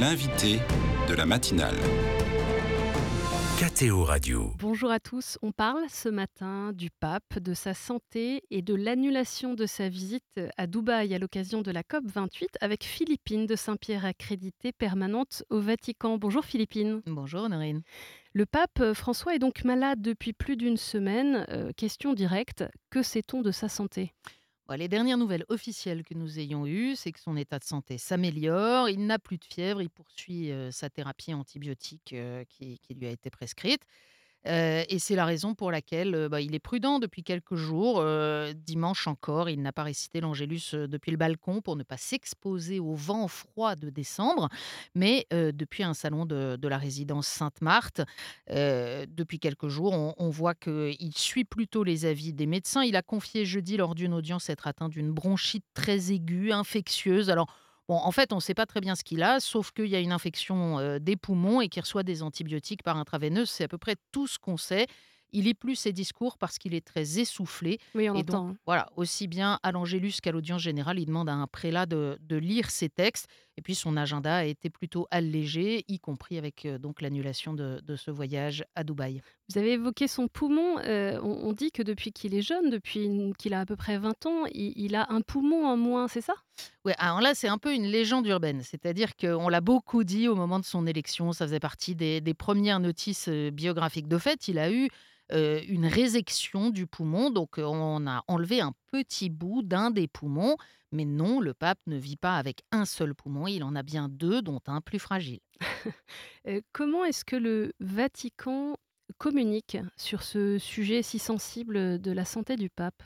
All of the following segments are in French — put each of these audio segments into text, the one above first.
L'invité de la matinale. KTO Radio. Bonjour à tous. On parle ce matin du pape, de sa santé et de l'annulation de sa visite à Dubaï à l'occasion de la COP28 avec Philippine de Saint-Pierre, accréditée permanente au Vatican. Bonjour Philippine. Bonjour Honorine. Le pape François est donc malade depuis plus d'une semaine. Euh, question directe, que sait-on de sa santé? Les dernières nouvelles officielles que nous ayons eues, c'est que son état de santé s'améliore, il n'a plus de fièvre, il poursuit sa thérapie antibiotique euh, qui, lui a été prescrite. Et c'est la raison pour laquelle bah, il est prudent depuis quelques jours. Dimanche encore, il n'a pas récité l'Angélus depuis le balcon pour ne pas s'exposer au vent froid de décembre, mais depuis un salon de, la résidence Sainte-Marthe, depuis quelques jours, on, on voit qu'il suit plutôt les avis des médecins. Il a confié jeudi lors d'une audience être atteint d'une bronchite très aiguë, infectieuse. Alors, Bon, en fait, on ne sait pas très bien ce qu'il a, sauf qu'il y a une infection des poumons et qu'il reçoit des antibiotiques par intraveineuse. C'est à peu près tout ce qu'on sait. Il est plus ses discours parce qu'il est très essoufflé. Oui, on et entend. donc, voilà, aussi bien à l'Angélus qu'à l'audience générale, il demande à un prélat de, lire ses textes. Et puis son agenda a été plutôt allégé, y compris avec donc l'annulation de, ce voyage à Dubaï. Vous avez évoqué son poumon. Euh, on, dit que depuis qu'il est jeune, depuis qu'il a à peu près 20 ans, il, a un poumon en moins, c'est ça? Oui, alors là, c'est un peu une légende urbaine. C'est-à-dire qu'on l'a beaucoup dit au moment de son élection. Ça faisait partie des, des premières notices biographiques. De fait, il a eu euh, une résection du poumon. Donc, euh, on a enlevé un petit bout d'un des poumons. Mais non, le pape ne vit pas avec un seul poumon. Il en a bien deux, dont un plus fragile. Euh, comment est-ce que le Vatican communique sur ce sujet si sensible de la santé du pape?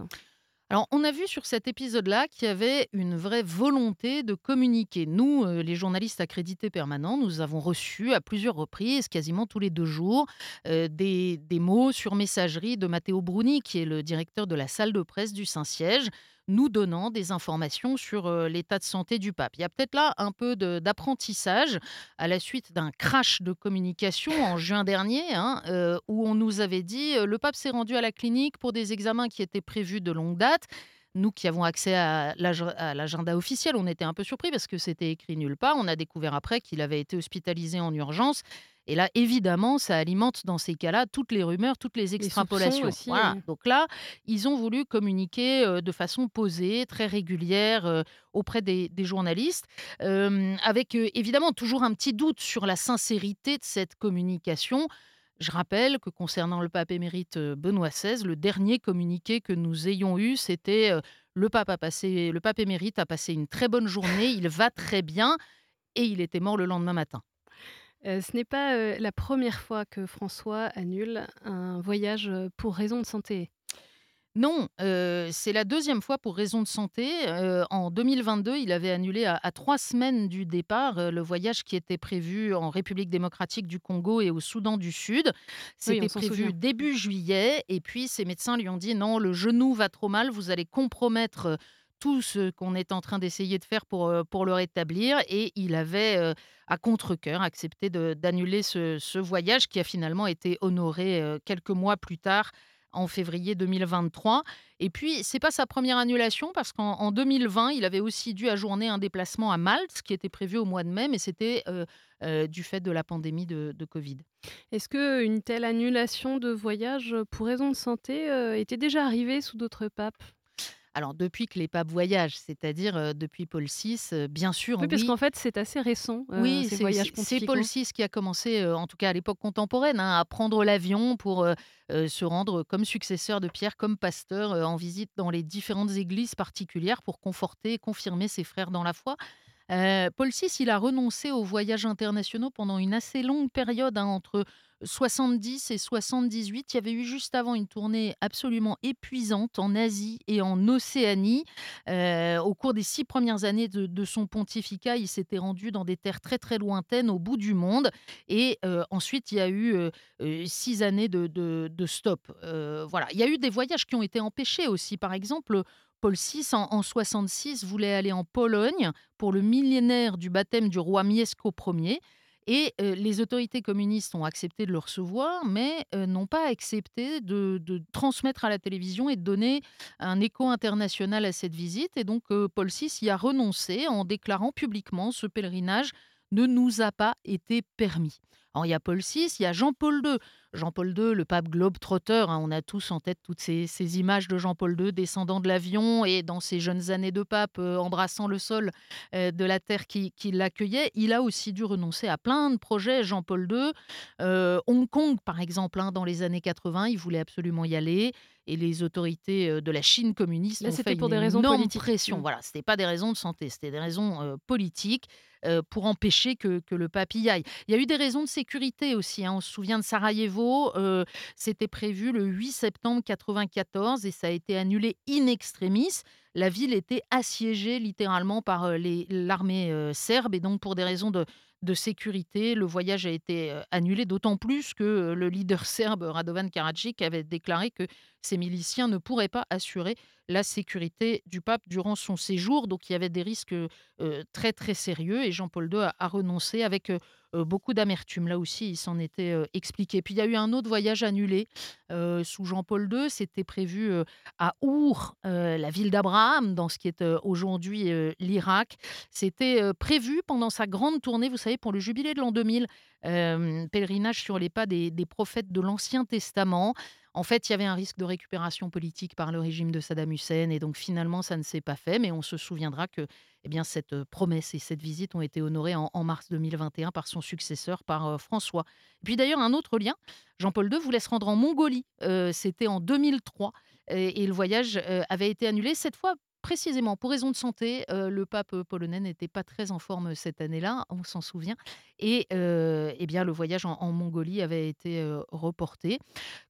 Alors, on a vu sur cet épisode-là qu'il y avait une vraie volonté de communiquer. Nous, euh, les journalistes accrédités permanents, nous avons reçu à plusieurs reprises, quasiment tous les deux jours, euh, des, mots sur messagerie de Matteo Bruni, qui est le directeur de la salle de presse du Saint-Siège, nous donnant des informations sur l'état de santé du pape. Il y a peut-être là un peu d'apprentissage à la suite d'un crash de communication en juin dernier, hein, où on nous avait dit le pape s'est rendu à la clinique pour des examens qui étaient prévus de longue date. Nous qui avons accès à l'agenda officiel, on était un peu surpris parce que c'était écrit nulle part. On a découvert après qu'il avait été hospitalisé en urgence et là, évidemment, ça alimente dans ces cas-là toutes les rumeurs, toutes les extrapolations. Donc là, ils ont voulu communiquer euh, de façon posée, très régulière euh, auprès des, journalistes, euh, avec évidemment toujours un petit doute sur la sincérité de cette communication. Je rappelle que concernant le pape émérite Benoît XVI, le dernier communiqué que nous ayons eu, c'était le pape a passé, le pape émérite a passé une très bonne journée, il va très bien, et il était mort le lendemain matin. Euh, ce n'est pas euh, la première fois que François annule un voyage euh, pour raison de santé. Non, c'est la deuxième fois pour raison de santé. en 2022, il avait annulé à, trois semaines du départ le voyage qui était prévu en République démocratique du Congo et au Soudan du Sud. C'était prévu début juillet. Et puis, ses médecins lui ont dit non, le genou va trop mal, vous allez compromettre tout ce qu'on est en train d'essayer de faire pour, euh, pour le rétablir. Et il avait, euh, à contre-coeur, accepté d'annuler ce, voyage qui a finalement été honoré euh, quelques mois plus tard en février 2023. Et puis, c'est pas sa première annulation parce qu'en 2020, il avait aussi dû ajourner un déplacement à Malte qui était prévu au mois de mai, mais c'était du fait de la pandémie de, de Covid. Est-ce qu'une telle annulation de voyage pour raison de santé était déjà arrivée sous d'autres papes? Alors, depuis que les papes voyagent, c'est-à-dire depuis Paul VI, bien sûr. Oui, parce qu'en fait, c'est assez récent, oui, ces voyages C'est Paul VI qui a commencé, en tout cas à l'époque contemporaine, hein, à prendre l'avion pour se rendre comme successeur de Pierre, comme pasteur, en visite dans les différentes églises particulières pour conforter et confirmer ses frères dans la foi. Paul VI, il a renoncé aux voyages internationaux pendant une assez longue période, hein, entre 70 et 78. Il y avait eu juste avant une tournée absolument épuisante en Asie et en Océanie. Euh, au cours des six premières années de, son pontificat, il s'était rendu dans des terres très très lointaines au bout du monde. Et euh, ensuite, il y a eu euh, six années de, stop. voilà. Il y a eu des voyages qui ont été empêchés aussi. Par exemple, Paul VI, en, en 66, voulait aller en Pologne pour le millénaire du baptême du roi Mieszko Ier. Et euh, les autorités communistes ont accepté de le recevoir, mais euh, n'ont pas accepté de, transmettre à la télévision et de donner un écho international à cette visite. Et donc, euh, Paul VI y a renoncé en déclarant publiquement ce pèlerinage ne nous a pas été permis. Alors, il y a Paul VI, il y a Jean-Paul II. Jean-Paul II, le pape globe-trotteur, hein, on a tous en tête toutes ces, images de Jean-Paul II descendant de l'avion et dans ses jeunes années de pape euh, embrassant le sol euh, de la terre qui, l'accueillait. Il a aussi dû renoncer à plein de projets, Jean-Paul II. Euh, Hong Kong, par exemple, hein, dans les années 80, il voulait absolument y aller et les autorités de la Chine communiste ont fait pour une des raisons politiques. pression. Mmh. Voilà, c'était pas des raisons de santé, c'était des raisons politiques. pour empêcher que, le pape y aille. Il y a eu des raisons de sécurité aussi. Hein. On se souvient de Sarajevo. C'était prévu le 8 septembre 1994 et ça a été annulé in extremis. La ville était assiégée littéralement par l'armée serbe et donc pour des raisons de, de sécurité. Le voyage a été annulé, d'autant plus que le leader serbe Radovan Karadzic avait déclaré que ces miliciens ne pourraient pas assurer la sécurité du pape durant son séjour. Donc il y avait des risques très très sérieux et Jean-Paul II a, renoncé avec beaucoup d'amertume. Là aussi, il s'en était expliqué. Puis il y a eu un autre voyage annulé sous Jean-Paul II. C'était prévu à Our, la ville d'Abraham, dans ce qui est aujourd'hui l'Irak. C'était prévu pendant sa grande tournée, vous savez, pour le jubilé de l'an 2000, pèlerinage sur les pas des prophètes de l'Ancien Testament. En fait, il y avait un risque de récupération politique par le régime de Saddam Hussein et donc finalement, ça ne s'est pas fait. Mais on se souviendra que eh bien, cette promesse et cette visite ont été honorées en, mars 2021 par son successeur, par François. Et puis d'ailleurs, un autre lien, Jean-Paul II voulait se rendre en Mongolie. C'était en 2003 et, le voyage avait été annulé cette fois précisément pour raison de santé, le pape polonais n'était pas très en forme cette année-là, on s'en souvient, et eh bien le voyage en, Mongolie avait été reporté.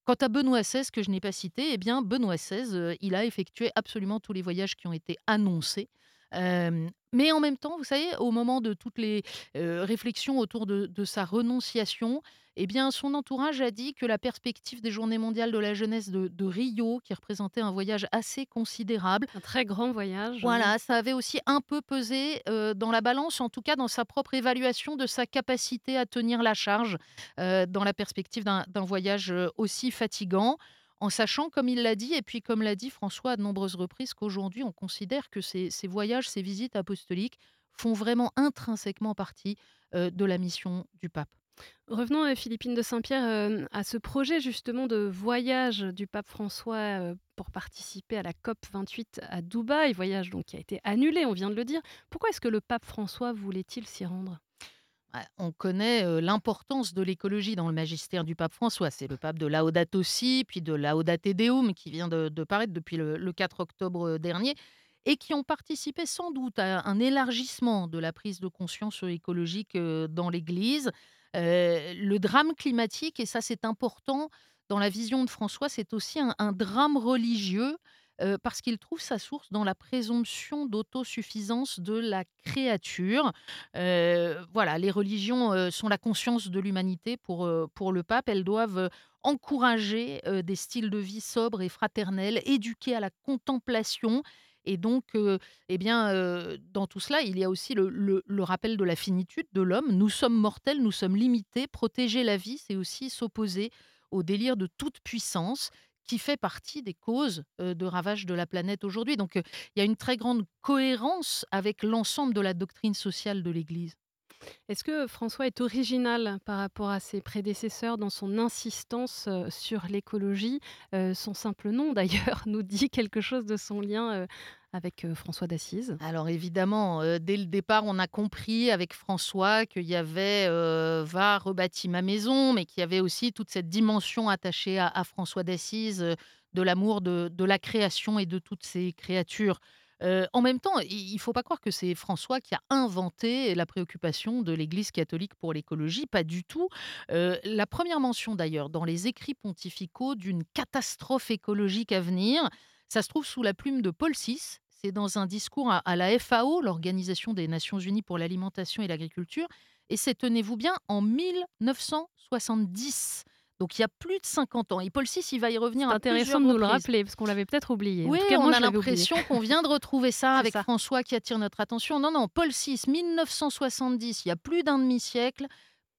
Quant à Benoît XVI, que je n'ai pas cité, eh bien Benoît XVI, il a effectué absolument tous les voyages qui ont été annoncés. Mais en même temps, vous savez, au moment de toutes les réflexions autour de, sa renonciation, eh bien, son entourage a dit que la perspective des Journées mondiales de la jeunesse de, Rio, qui représentait un voyage assez considérable, un très grand voyage, voilà, ça avait aussi un peu pesé dans la balance, en tout cas dans sa propre évaluation de sa capacité à tenir la charge dans la perspective d'un voyage aussi fatigant en sachant, comme il l'a dit, et puis comme l'a dit François à de nombreuses reprises, qu'aujourd'hui on considère que ces, voyages, ces visites apostoliques font vraiment intrinsèquement partie de la mission du pape. Revenons, Philippine de Saint-Pierre, euh, à ce projet justement de voyage du pape François euh, pour participer à la COP 28 à Dubaï, voyage donc qui a été annulé, on vient de le dire. Pourquoi est-ce que le pape François voulait-il s'y rendre? On connaît l'importance de l'écologie dans le magistère du pape François. C'est le pape de Laudato Si, puis de Laudate Deum, qui vient de, paraître depuis le, le, 4 octobre dernier, et qui ont participé sans doute à un élargissement de la prise de conscience écologique dans l'Église. Le drame climatique, et ça c'est important dans la vision de François, c'est aussi un, drame religieux parce qu'il trouve sa source dans la présomption d'autosuffisance de la créature. Voilà, les religions sont la conscience de l'humanité pour, pour le pape. Elles doivent encourager des styles de vie sobres et fraternels, éduquer à la contemplation et donc, eh bien, dans tout cela, il y a aussi le, rappel de la finitude de l'homme. Nous sommes mortels, nous sommes limités. Protéger la vie, c'est aussi s'opposer au délire de toute puissance qui fait partie des causes de ravage de la planète aujourd'hui. Donc, il y a une très grande cohérence avec l'ensemble de la doctrine sociale de l'Église. Est-ce que François est original par rapport à ses prédécesseurs dans son insistance sur l'écologie Son simple nom, d'ailleurs, nous dit quelque chose de son lien avec François d'Assise? Alors évidemment, dès le départ, on a compris avec François qu'il y avait Va rebâtir ma maison, mais qu'il y avait aussi toute cette dimension attachée à, François d'Assise, de l'amour de, la création et de toutes ces créatures en même temps, il ne faut pas croire que c'est François qui a inventé la préoccupation de l'Église catholique pour l'écologie, pas du tout. la première mention d'ailleurs dans les écrits pontificaux d'une catastrophe écologique à venir, ça se trouve sous la plume de Paul VI. C'est dans un discours à, la FAO, l'Organisation des Nations Unies pour l'alimentation et l'agriculture, et c'est, tenez-vous bien, en 1970. Donc il y a plus de 50 ans. Et Paul VI, il va y revenir C'est intéressant de nous le rappeler, parce qu'on l'avait peut-être oublié. Oui, on a l'impression qu'on vient de retrouver ça avec François qui attire notre attention. Non, non, Paul VI, 1970, il y a plus d'un demi-siècle.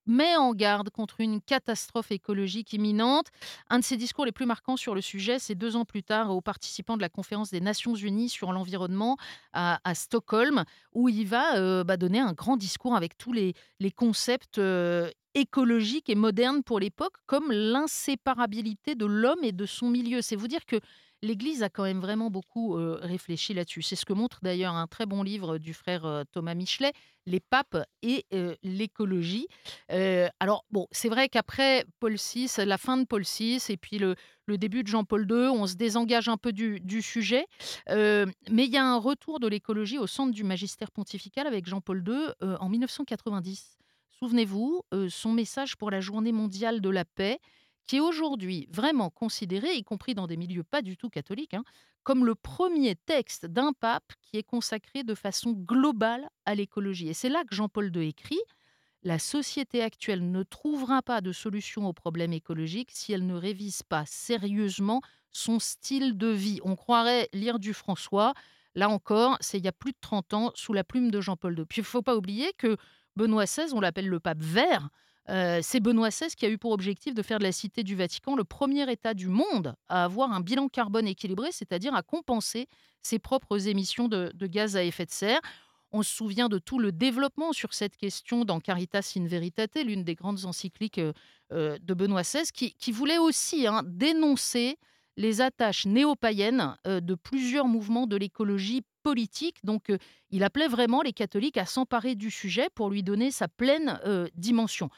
met en garde contre une catastrophe écologique imminente. Un de ses discours les plus marquants sur le sujet, c'est deux ans plus tard aux participants de la conférence des Nations Unies sur l'environnement à, Stockholm, où il va euh, bah, donner un grand discours avec tous les, concepts euh, écologiques et modernes pour l'époque, comme l'inséparabilité de l'homme et de son milieu. C'est vous dire que l'Église a quand même vraiment beaucoup réfléchi là-dessus. C'est ce que montre d'ailleurs un très bon livre du frère Thomas Michelet, Les papes et l'écologie. alors bon, c'est vrai qu'après Paul VI, la fin de Paul VI et puis le, début de Jean-Paul II, on se désengage un peu du, sujet. mais il y a un retour de l'écologie au centre du magistère pontifical avec Jean-Paul II en 1990. Souvenez-vous, son message pour la journée mondiale de la paix qui est aujourd'hui vraiment considéré, y compris dans des milieux pas du tout catholiques, hein, comme le premier texte d'un pape qui est consacré de façon globale à l'écologie. Et c'est là que Jean-Paul II écrit La société actuelle ne trouvera pas de solution aux problèmes écologiques si elle ne révise pas sérieusement son style de vie. On croirait lire du François. Là encore, c'est il y a plus de 30 ans, sous la plume de Jean-Paul II. Puis il ne faut pas oublier que Benoît XVI, on l'appelle le pape vert, euh, c'est Benoît XVI qui a eu pour objectif de faire de la Cité du Vatican le premier État du monde à avoir un bilan carbone équilibré, c'est-à-dire à compenser ses propres émissions de, gaz à effet de serre. On se souvient de tout le développement sur cette question dans Caritas in Veritate, l'une des grandes encycliques euh, euh, de Benoît XVI, qui, voulait aussi hein, dénoncer les attaches néo-païennes de plusieurs mouvements de l'écologie politique. Donc, il appelait vraiment les catholiques à s'emparer du sujet pour lui donner sa pleine dimension.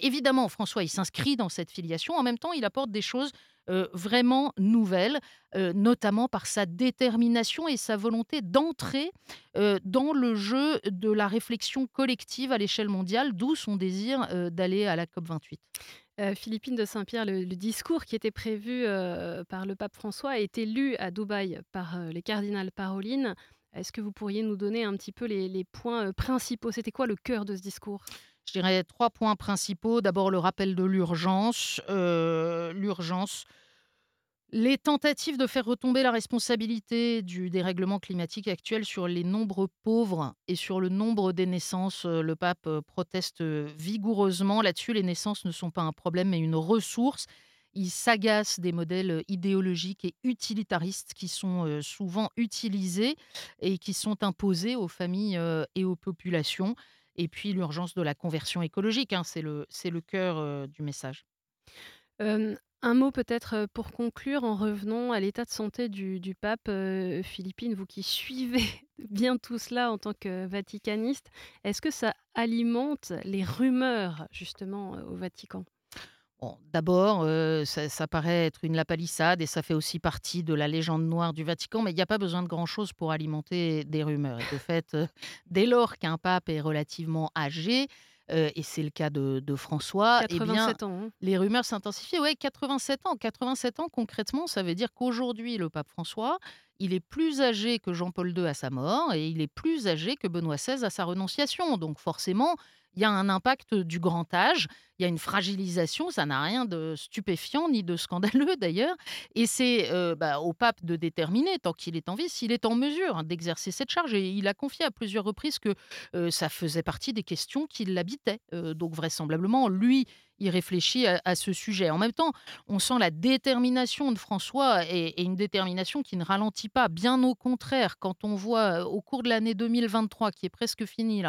évidemment, François, il s'inscrit dans cette filiation. En même temps, il apporte des choses vraiment nouvelles, notamment par sa détermination et sa volonté d'entrer dans le jeu de la réflexion collective à l'échelle mondiale, d'où son désir d'aller à la COP28. Philippine de Saint-Pierre, le, discours qui était prévu par le pape François a été lu à Dubaï par les cardinals Parolines. Est-ce que vous pourriez nous donner un petit peu les, points principaux? C'était quoi le cœur de ce discours? Je dirais trois points principaux. D'abord le rappel de l'urgence. l'urgence les tentatives de faire retomber la responsabilité du dérèglement climatique actuel sur les nombreux pauvres et sur le nombre des naissances, euh, le pape euh, proteste euh, vigoureusement là-dessus. Les naissances ne sont pas un problème mais une ressource. Il s'agace des modèles idéologiques et utilitaristes qui sont souvent utilisés et qui sont imposés aux familles et aux populations. Et puis l'urgence de la conversion écologique, hein, c'est le, le cœur du message. Un mot peut-être pour conclure en revenant à l'état de santé du, pape Philippine, vous qui suivez bien tout cela en tant que vaticaniste, est-ce que ça alimente les rumeurs justement au Vatican? D'abord, ça, paraît être une lapalissade et ça fait aussi partie de la légende noire du Vatican, mais il n'y a pas besoin de grand-chose pour alimenter des rumeurs. Et de fait, dès lors qu'un pape est relativement âgé, et c'est le cas de, François, 87 eh bien, ans, hein. les rumeurs s'intensifient. Oui, 87 ans. 87 ans, concrètement, ça veut dire qu'aujourd'hui, le pape François, il est plus âgé que Jean-Paul II à sa mort et il est plus âgé que Benoît XVI à sa renonciation. Donc forcément, il y a un impact du grand âge, il y a une fragilisation, ça n'a rien de stupéfiant ni de scandaleux d'ailleurs, et c'est euh, bah, au pape de déterminer, tant qu'il est en vie, s'il est en mesure d'exercer cette charge. Et il a confié à plusieurs reprises que euh, ça faisait partie des questions qui l'habitaient. Euh, donc vraisemblablement, lui, il réfléchit à, ce sujet. En même temps, on sent la détermination de François et, une détermination qui ne ralentit pas. Bien au contraire, quand on voit au cours de l'année 2023, qui est presque finie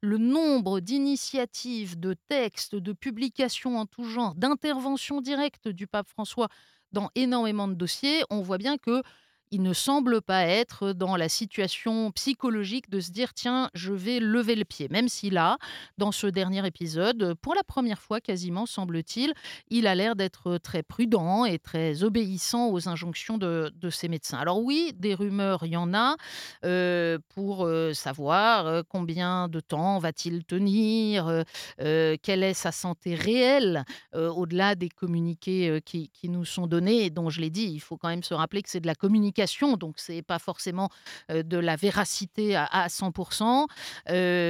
le nombre d'initiatives, de textes, de publications en tout genre, d'interventions directes du pape François dans énormément de dossiers, on voit bien que il ne semble pas être dans la situation psychologique de se dire tiens, je vais lever le pied. Même si là, dans ce dernier épisode, pour la première fois quasiment, semble-t-il, il a l'air d'être très prudent et très obéissant aux injonctions de, ses médecins. Alors oui, des rumeurs, il y en a euh, pour euh, savoir euh, combien de temps va-t-il tenir, quelle est sa santé réelle, au-delà des communiqués qui, qui nous sont donnés, dont je l'ai dit, il faut quand même se rappeler que c'est de la communication publication, donc c'est pas forcément de la véracité à, 100%.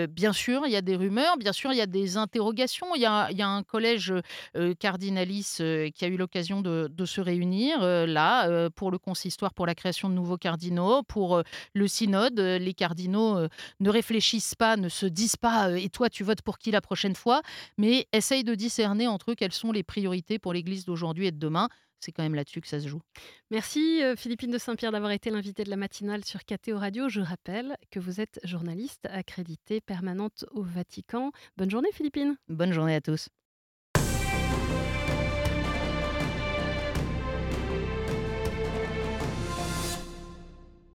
bien sûr, il y a des rumeurs, bien sûr, il y a des interrogations. Il y a, un collège cardinalis qui a eu l'occasion de, se réunir là pour le consistoire, pour la création de nouveaux cardinaux, pour le synode. Les cardinaux ne réfléchissent pas, ne se disent pas et toi tu votes pour qui la prochaine fois, mais essayent de discerner entre eux quelles sont les priorités pour l'Église d'aujourd'hui et de demain. C'est quand même là-dessus que ça se joue. Merci euh, Philippine de Saint-Pierre d'avoir été l'invitée de la matinale sur KTO Radio. Je rappelle que vous êtes journaliste accréditée permanente au Vatican. Bonne journée Philippine. Bonne journée à tous.